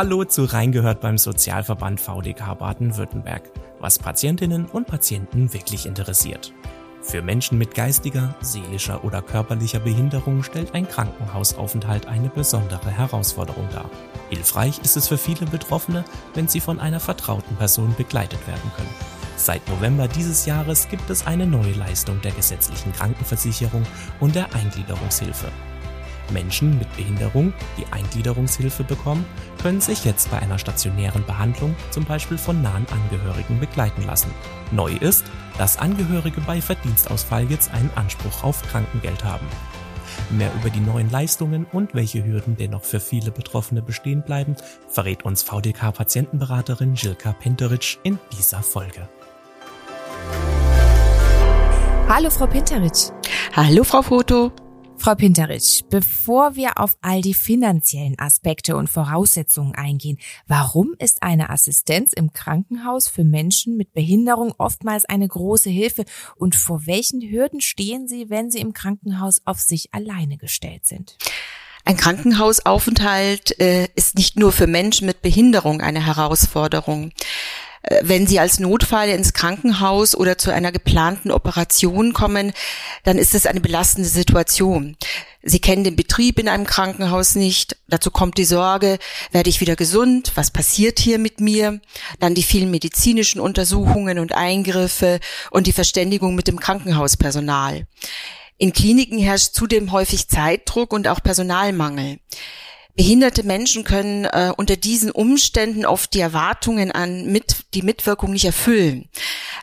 Hallo zu Reingehört beim Sozialverband VDK Baden-Württemberg, was Patientinnen und Patienten wirklich interessiert. Für Menschen mit geistiger, seelischer oder körperlicher Behinderung stellt ein Krankenhausaufenthalt eine besondere Herausforderung dar. Hilfreich ist es für viele Betroffene, wenn sie von einer vertrauten Person begleitet werden können. Seit November dieses Jahres gibt es eine neue Leistung der gesetzlichen Krankenversicherung und der Eingliederungshilfe. Menschen mit Behinderung, die Eingliederungshilfe bekommen, können sich jetzt bei einer stationären Behandlung zum Beispiel von nahen Angehörigen begleiten lassen. Neu ist, dass Angehörige bei Verdienstausfall jetzt einen Anspruch auf Krankengeld haben. Mehr über die neuen Leistungen und welche Hürden dennoch für viele Betroffene bestehen bleiben, verrät uns VDK-Patientenberaterin Jilka Penteritsch in dieser Folge. Hallo Frau Penteritsch. Hallo Frau Foto. Frau Pinteritsch, bevor wir auf all die finanziellen Aspekte und Voraussetzungen eingehen, warum ist eine Assistenz im Krankenhaus für Menschen mit Behinderung oftmals eine große Hilfe und vor welchen Hürden stehen Sie, wenn Sie im Krankenhaus auf sich alleine gestellt sind? Ein Krankenhausaufenthalt äh, ist nicht nur für Menschen mit Behinderung eine Herausforderung. Äh, wenn Sie als Notfall ins Krankenhaus oder zu einer geplanten Operation kommen, dann ist es eine belastende Situation. Sie kennen den Betrieb in einem Krankenhaus nicht. Dazu kommt die Sorge, werde ich wieder gesund? Was passiert hier mit mir? Dann die vielen medizinischen Untersuchungen und Eingriffe und die Verständigung mit dem Krankenhauspersonal. In Kliniken herrscht zudem häufig Zeitdruck und auch Personalmangel. Behinderte Menschen können äh, unter diesen Umständen oft die Erwartungen an mit, die Mitwirkung nicht erfüllen.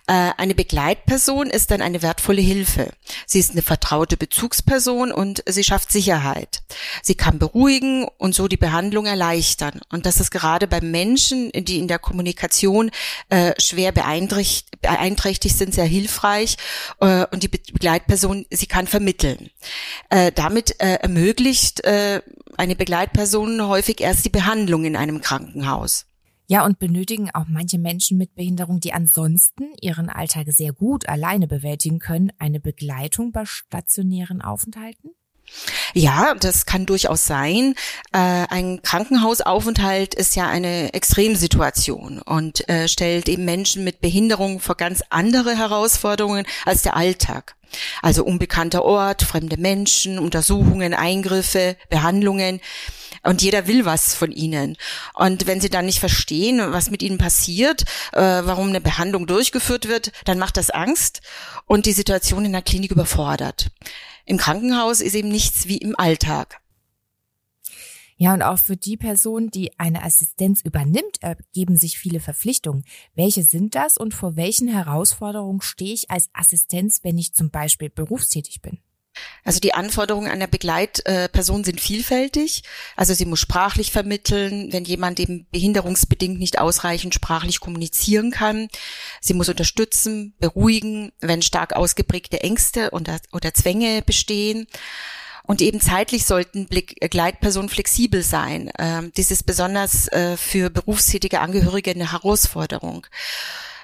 Äh, eine Begleitperson ist dann eine wertvolle Hilfe. Sie ist eine vertraute Bezugsperson und sie schafft Sicherheit. Sie kann beruhigen und so die Behandlung erleichtern. Und das ist gerade bei Menschen, die in der Kommunikation äh, schwer beeinträchtigt, beeinträchtigt sind, sehr hilfreich. Äh, und die Begleitperson, sie kann vermitteln. Äh, damit äh, ermöglicht äh, eine Begleitperson häufig erst die Behandlung in einem Krankenhaus. Ja, und benötigen auch manche Menschen mit Behinderung, die ansonsten ihren Alltag sehr gut alleine bewältigen können, eine Begleitung bei stationären Aufenthalten? Ja, das kann durchaus sein. Äh, ein Krankenhausaufenthalt ist ja eine Extremsituation und äh, stellt eben Menschen mit Behinderung vor ganz andere Herausforderungen als der Alltag. Also unbekannter Ort, fremde Menschen, Untersuchungen, Eingriffe, Behandlungen. Und jeder will was von ihnen. Und wenn sie dann nicht verstehen, was mit ihnen passiert, äh, warum eine Behandlung durchgeführt wird, dann macht das Angst und die Situation in der Klinik überfordert. Im Krankenhaus ist eben nichts wie im Alltag. Ja, und auch für die Person, die eine Assistenz übernimmt, ergeben sich viele Verpflichtungen. Welche sind das und vor welchen Herausforderungen stehe ich als Assistenz, wenn ich zum Beispiel berufstätig bin? Also die Anforderungen einer Begleitperson sind vielfältig. Also sie muss sprachlich vermitteln, wenn jemand eben behinderungsbedingt nicht ausreichend sprachlich kommunizieren kann. Sie muss unterstützen, beruhigen, wenn stark ausgeprägte Ängste oder, oder Zwänge bestehen. Und eben zeitlich sollten Begleitpersonen flexibel sein. Ähm, dies ist besonders äh, für berufstätige Angehörige eine Herausforderung.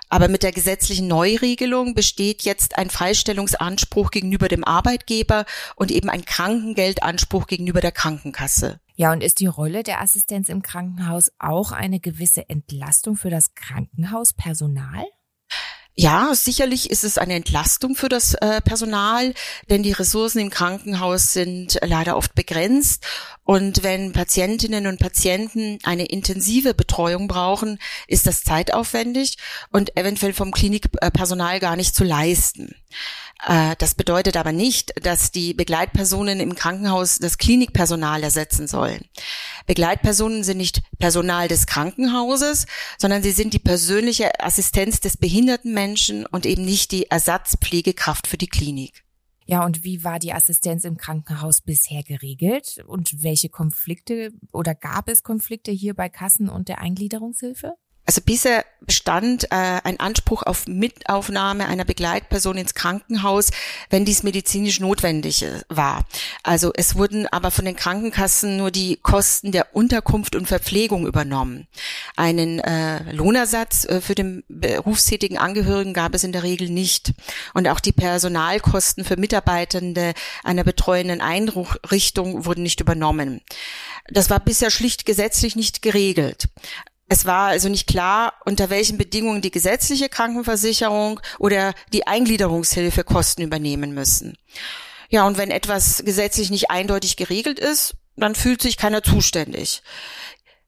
Aber mit der gesetzlichen Neuregelung besteht jetzt ein Freistellungsanspruch gegenüber dem Arbeitgeber und eben ein Krankengeldanspruch gegenüber der Krankenkasse. Ja, und ist die Rolle der Assistenz im Krankenhaus auch eine gewisse Entlastung für das Krankenhauspersonal? Ja, sicherlich ist es eine Entlastung für das äh, Personal, denn die Ressourcen im Krankenhaus sind leider oft begrenzt. Und wenn Patientinnen und Patienten eine intensive Betreuung brauchen, ist das zeitaufwendig und eventuell vom Klinikpersonal gar nicht zu leisten. Äh, das bedeutet aber nicht, dass die Begleitpersonen im Krankenhaus das Klinikpersonal ersetzen sollen. Begleitpersonen sind nicht Personal des Krankenhauses, sondern sie sind die persönliche Assistenz des behinderten Menschen und eben nicht die Ersatzpflegekraft für die Klinik. Ja, und wie war die Assistenz im Krankenhaus bisher geregelt? Und welche Konflikte oder gab es Konflikte hier bei Kassen und der Eingliederungshilfe? Also bisher bestand äh, ein Anspruch auf Mitaufnahme einer Begleitperson ins Krankenhaus, wenn dies medizinisch notwendig äh, war. Also es wurden aber von den Krankenkassen nur die Kosten der Unterkunft und Verpflegung übernommen. Einen äh, Lohnersatz äh, für den berufstätigen Angehörigen gab es in der Regel nicht. Und auch die Personalkosten für Mitarbeitende einer betreuenden Einrichtung wurden nicht übernommen. Das war bisher schlicht gesetzlich nicht geregelt. Es war also nicht klar, unter welchen Bedingungen die gesetzliche Krankenversicherung oder die Eingliederungshilfe Kosten übernehmen müssen. Ja, und wenn etwas gesetzlich nicht eindeutig geregelt ist, dann fühlt sich keiner zuständig.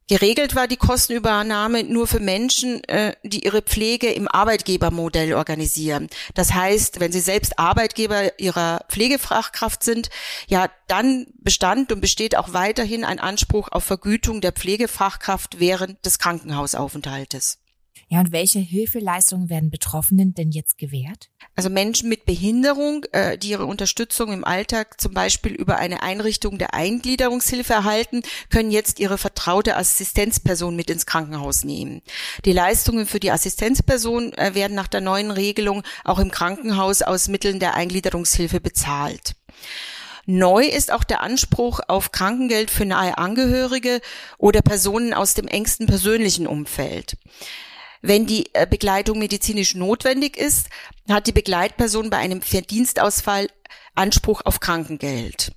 Geregelt war die Kostenübernahme nur für Menschen, äh, die ihre Pflege im Arbeitgebermodell organisieren. Das heißt, wenn sie selbst Arbeitgeber ihrer Pflegefachkraft sind, ja, dann bestand und besteht auch weiterhin ein Anspruch auf Vergütung der Pflegefachkraft während des Krankenhausaufenthaltes. Ja, und welche Hilfeleistungen werden Betroffenen denn jetzt gewährt? Also Menschen mit Behinderung, äh, die ihre Unterstützung im Alltag zum Beispiel über eine Einrichtung der Eingliederungshilfe erhalten, können jetzt ihre vertraute Assistenzperson mit ins Krankenhaus nehmen. Die Leistungen für die Assistenzperson äh, werden nach der neuen Regelung auch im Krankenhaus aus Mitteln der Eingliederungshilfe bezahlt. Neu ist auch der Anspruch auf Krankengeld für nahe Angehörige oder Personen aus dem engsten persönlichen Umfeld. Wenn die äh, Begleitung medizinisch notwendig ist, hat die Begleitperson bei einem Verdienstausfall Anspruch auf Krankengeld.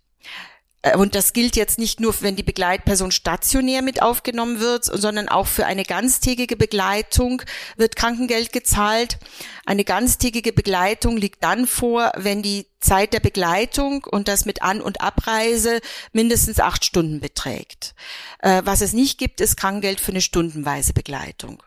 Äh, und das gilt jetzt nicht nur, wenn die Begleitperson stationär mit aufgenommen wird, sondern auch für eine ganztägige Begleitung wird Krankengeld gezahlt. Eine ganztägige Begleitung liegt dann vor, wenn die Zeit der Begleitung und das mit An- und Abreise mindestens acht Stunden beträgt. Äh, was es nicht gibt, ist Krankengeld für eine stundenweise Begleitung.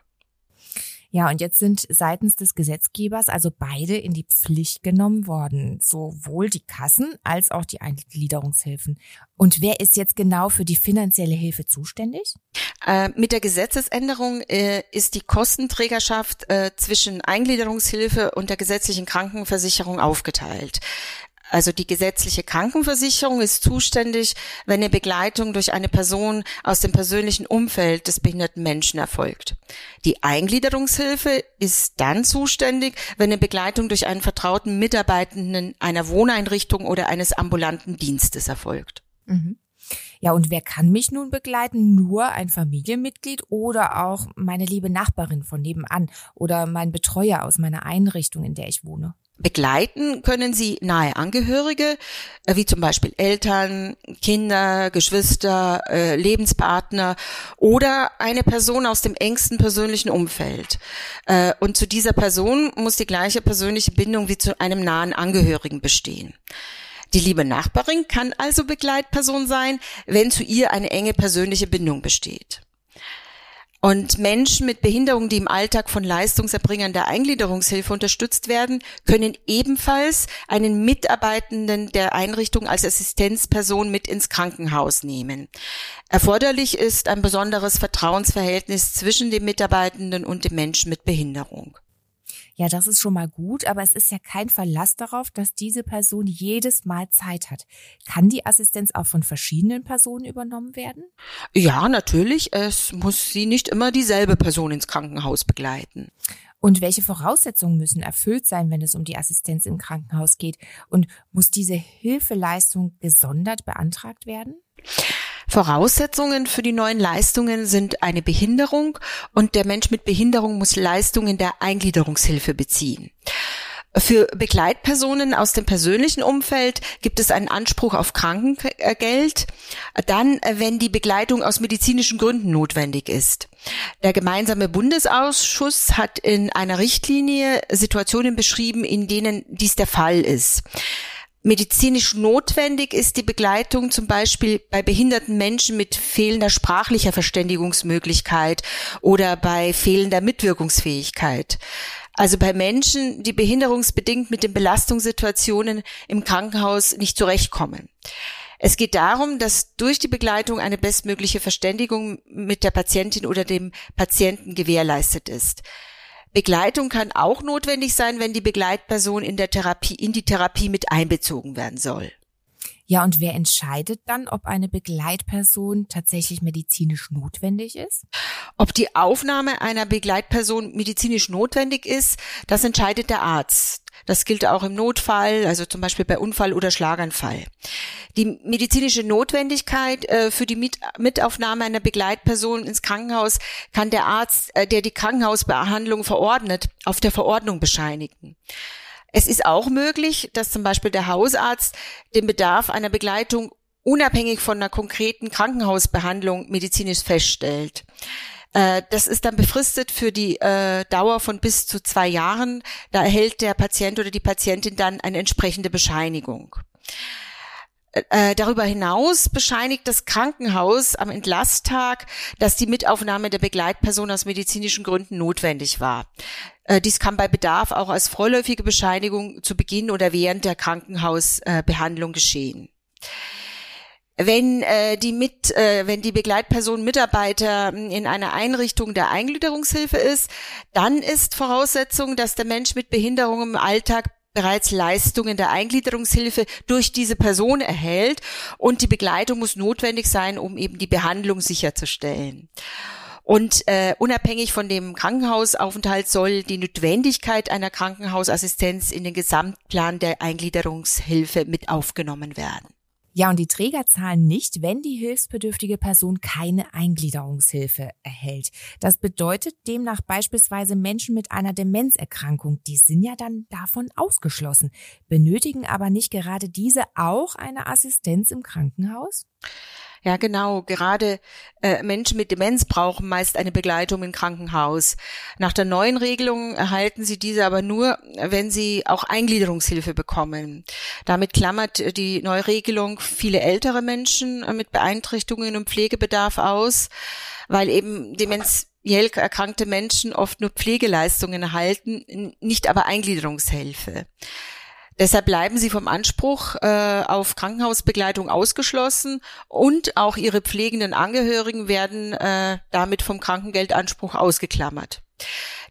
Ja, und jetzt sind seitens des Gesetzgebers also beide in die Pflicht genommen worden, sowohl die Kassen als auch die Eingliederungshilfen. Und wer ist jetzt genau für die finanzielle Hilfe zuständig? Äh, mit der Gesetzesänderung äh, ist die Kostenträgerschaft äh, zwischen Eingliederungshilfe und der gesetzlichen Krankenversicherung aufgeteilt. Also die gesetzliche Krankenversicherung ist zuständig, wenn eine Begleitung durch eine Person aus dem persönlichen Umfeld des behinderten Menschen erfolgt. Die Eingliederungshilfe ist dann zuständig, wenn eine Begleitung durch einen vertrauten Mitarbeitenden einer Wohneinrichtung oder eines ambulanten Dienstes erfolgt. Mhm. Ja, und wer kann mich nun begleiten? Nur ein Familienmitglied oder auch meine liebe Nachbarin von nebenan oder mein Betreuer aus meiner Einrichtung, in der ich wohne? Begleiten können sie nahe Angehörige, äh, wie zum Beispiel Eltern, Kinder, Geschwister, äh, Lebenspartner oder eine Person aus dem engsten persönlichen Umfeld. Äh, und zu dieser Person muss die gleiche persönliche Bindung wie zu einem nahen Angehörigen bestehen. Die liebe Nachbarin kann also Begleitperson sein, wenn zu ihr eine enge persönliche Bindung besteht. Und Menschen mit Behinderung, die im Alltag von Leistungserbringern der Eingliederungshilfe unterstützt werden, können ebenfalls einen Mitarbeitenden der Einrichtung als Assistenzperson mit ins Krankenhaus nehmen. Erforderlich ist ein besonderes Vertrauensverhältnis zwischen dem Mitarbeitenden und dem Menschen mit Behinderung. Ja, das ist schon mal gut, aber es ist ja kein Verlass darauf, dass diese Person jedes Mal Zeit hat. Kann die Assistenz auch von verschiedenen Personen übernommen werden? Ja, natürlich. Es muss sie nicht immer dieselbe Person ins Krankenhaus begleiten. Und welche Voraussetzungen müssen erfüllt sein, wenn es um die Assistenz im Krankenhaus geht? Und muss diese Hilfeleistung gesondert beantragt werden? Voraussetzungen für die neuen Leistungen sind eine Behinderung und der Mensch mit Behinderung muss Leistungen der Eingliederungshilfe beziehen. Für Begleitpersonen aus dem persönlichen Umfeld gibt es einen Anspruch auf Krankengeld, dann, wenn die Begleitung aus medizinischen Gründen notwendig ist. Der gemeinsame Bundesausschuss hat in einer Richtlinie Situationen beschrieben, in denen dies der Fall ist. Medizinisch notwendig ist die Begleitung zum Beispiel bei behinderten Menschen mit fehlender sprachlicher Verständigungsmöglichkeit oder bei fehlender Mitwirkungsfähigkeit. Also bei Menschen, die behinderungsbedingt mit den Belastungssituationen im Krankenhaus nicht zurechtkommen. Es geht darum, dass durch die Begleitung eine bestmögliche Verständigung mit der Patientin oder dem Patienten gewährleistet ist. Begleitung kann auch notwendig sein, wenn die Begleitperson in der Therapie, in die Therapie mit einbezogen werden soll. Ja, und wer entscheidet dann, ob eine Begleitperson tatsächlich medizinisch notwendig ist? Ob die Aufnahme einer Begleitperson medizinisch notwendig ist, das entscheidet der Arzt. Das gilt auch im Notfall, also zum Beispiel bei Unfall oder Schlaganfall. Die medizinische Notwendigkeit äh, für die Mit Mitaufnahme einer Begleitperson ins Krankenhaus kann der Arzt, äh, der die Krankenhausbehandlung verordnet, auf der Verordnung bescheinigen. Es ist auch möglich, dass zum Beispiel der Hausarzt den Bedarf einer Begleitung unabhängig von einer konkreten Krankenhausbehandlung medizinisch feststellt. Äh, das ist dann befristet für die äh, Dauer von bis zu zwei Jahren. Da erhält der Patient oder die Patientin dann eine entsprechende Bescheinigung. Äh, darüber hinaus bescheinigt das Krankenhaus am Entlasttag, dass die Mitaufnahme der Begleitperson aus medizinischen Gründen notwendig war. Äh, dies kann bei Bedarf auch als vorläufige Bescheinigung zu Beginn oder während der Krankenhausbehandlung geschehen. Wenn äh, die mit, äh, wenn die Begleitperson Mitarbeiter hm, in einer Einrichtung der Eingliederungshilfe ist, dann ist Voraussetzung, dass der Mensch mit Behinderung im Alltag bereits Leistungen der Eingliederungshilfe durch diese Person erhält und die Begleitung muss notwendig sein, um eben die Behandlung sicherzustellen. Und äh, unabhängig von dem Krankenhausaufenthalt soll die Notwendigkeit einer Krankenhausassistenz in den Gesamtplan der Eingliederungshilfe mit aufgenommen werden. Ja, und die Träger zahlen nicht, wenn die hilfsbedürftige Person keine Eingliederungshilfe erhält. Das bedeutet demnach beispielsweise Menschen mit einer Demenzerkrankung, die sind ja dann davon ausgeschlossen, benötigen aber nicht gerade diese auch eine Assistenz im Krankenhaus? Ja, genau. Gerade äh, Menschen mit Demenz brauchen meist eine Begleitung im Krankenhaus. Nach der neuen Regelung erhalten sie diese aber nur, wenn sie auch Eingliederungshilfe bekommen. Damit klammert die Neuregelung viele ältere Menschen äh, mit Beeinträchtigungen und Pflegebedarf aus, weil eben demenziell erkrankte Menschen oft nur Pflegeleistungen erhalten, nicht aber Eingliederungshilfe. Deshalb bleiben sie vom Anspruch äh, auf Krankenhausbegleitung ausgeschlossen und auch ihre pflegenden Angehörigen werden äh, damit vom Krankengeldanspruch ausgeklammert.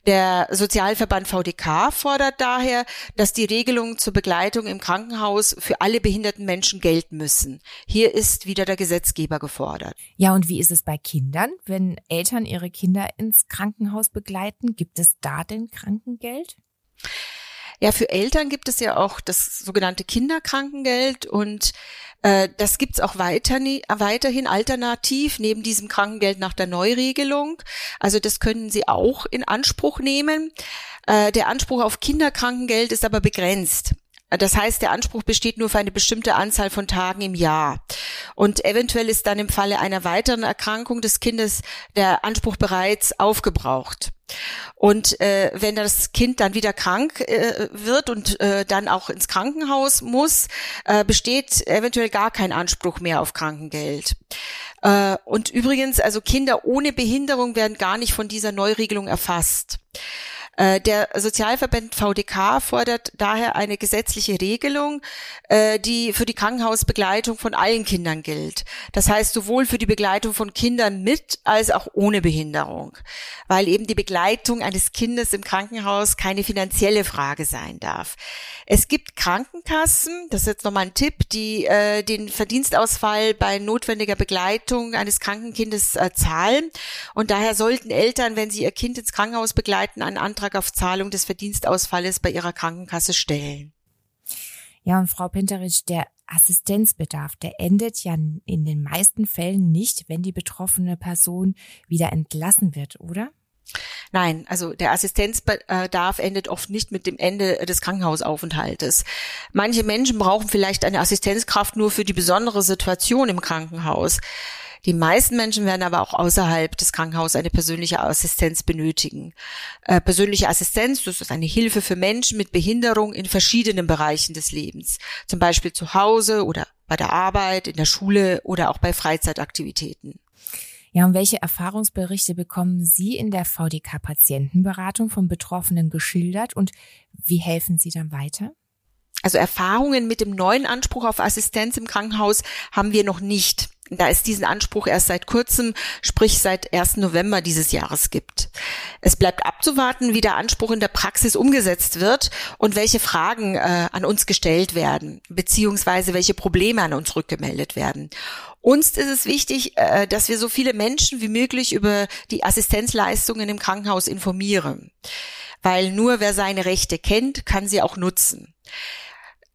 Der Sozialverband VDK fordert daher, dass die Regelungen zur Begleitung im Krankenhaus für alle behinderten Menschen gelten müssen. Hier ist wieder der Gesetzgeber gefordert. Ja, und wie ist es bei Kindern? Wenn Eltern ihre Kinder ins Krankenhaus begleiten, gibt es da denn Krankengeld? Ja, für Eltern gibt es ja auch das sogenannte Kinderkrankengeld und äh, das gibt's auch weiter, weiterhin alternativ neben diesem Krankengeld nach der Neuregelung. Also das können Sie auch in Anspruch nehmen. Äh, der Anspruch auf Kinderkrankengeld ist aber begrenzt. Das heißt, der Anspruch besteht nur für eine bestimmte Anzahl von Tagen im Jahr. Und eventuell ist dann im Falle einer weiteren Erkrankung des Kindes der Anspruch bereits aufgebraucht. Und äh, wenn das Kind dann wieder krank äh, wird und äh, dann auch ins Krankenhaus muss, äh, besteht eventuell gar kein Anspruch mehr auf Krankengeld. Äh, und übrigens, also Kinder ohne Behinderung werden gar nicht von dieser Neuregelung erfasst. Äh, der Sozialverband VDK fordert daher eine gesetzliche Regelung, äh, die für die Krankenhausbegleitung von allen Kindern gilt. Das heißt sowohl für die Begleitung von Kindern mit als auch ohne Behinderung, weil eben die Begleitung eines Kindes im Krankenhaus keine finanzielle Frage sein darf. Es gibt Krankenkassen, das ist jetzt nochmal ein Tipp, die äh, den Verdienstausfall bei notwendiger Begleitung eines Krankenkindes äh, zahlen. Und daher sollten Eltern, wenn sie ihr Kind ins Krankenhaus begleiten, einen Antrag Antrag auf Zahlung des Verdienstausfalles bei ihrer Krankenkasse stellen. Ja, und Frau Pinteritsch, der Assistenzbedarf, der endet ja in den meisten Fällen nicht, wenn die betroffene Person wieder entlassen wird, oder? Nein, also der Assistenzbedarf endet oft nicht mit dem Ende des Krankenhausaufenthaltes. Manche Menschen brauchen vielleicht eine Assistenzkraft nur für die besondere Situation im Krankenhaus. Die meisten Menschen werden aber auch außerhalb des Krankenhauses eine persönliche Assistenz benötigen. Äh, persönliche Assistenz, das ist eine Hilfe für Menschen mit Behinderung in verschiedenen Bereichen des Lebens. Zum Beispiel zu Hause oder bei der Arbeit, in der Schule oder auch bei Freizeitaktivitäten. Ja, und welche Erfahrungsberichte bekommen Sie in der VDK-Patientenberatung von Betroffenen geschildert und wie helfen Sie dann weiter? Also Erfahrungen mit dem neuen Anspruch auf Assistenz im Krankenhaus haben wir noch nicht da es diesen Anspruch erst seit kurzem, sprich seit 1. November dieses Jahres gibt. Es bleibt abzuwarten, wie der Anspruch in der Praxis umgesetzt wird und welche Fragen äh, an uns gestellt werden, beziehungsweise welche Probleme an uns rückgemeldet werden. Uns ist es wichtig, äh, dass wir so viele Menschen wie möglich über die Assistenzleistungen im Krankenhaus informieren, weil nur wer seine Rechte kennt, kann sie auch nutzen.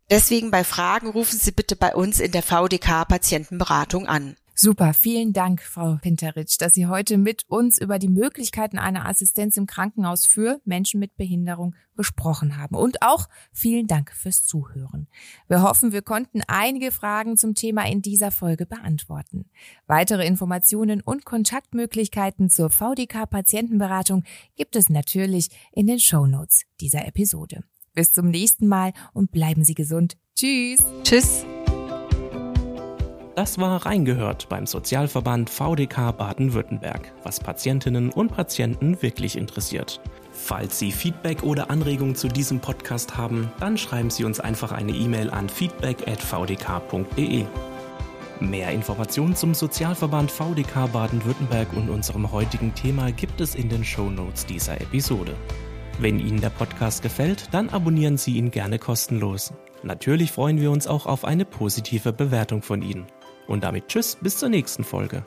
Deswegen bei Fragen rufen Sie bitte bei uns in der VDK Patientenberatung an. Super, vielen Dank, Frau Pinteritsch, dass Sie heute mit uns über die Möglichkeiten einer Assistenz im Krankenhaus für Menschen mit Behinderung gesprochen haben. Und auch vielen Dank fürs Zuhören. Wir hoffen, wir konnten einige Fragen zum Thema in dieser Folge beantworten. Weitere Informationen und Kontaktmöglichkeiten zur VDK Patientenberatung gibt es natürlich in den Show Notes dieser Episode. Bis zum nächsten Mal und bleiben Sie gesund. Tschüss. Tschüss. Das war Reingehört beim Sozialverband VDK Baden-Württemberg, was Patientinnen und Patienten wirklich interessiert. Falls Sie Feedback oder Anregungen zu diesem Podcast haben, dann schreiben Sie uns einfach eine E-Mail an feedback.vdk.de. Mehr Informationen zum Sozialverband VDK Baden-Württemberg und unserem heutigen Thema gibt es in den Show Notes dieser Episode. Wenn Ihnen der Podcast gefällt, dann abonnieren Sie ihn gerne kostenlos. Natürlich freuen wir uns auch auf eine positive Bewertung von Ihnen. Und damit Tschüss, bis zur nächsten Folge.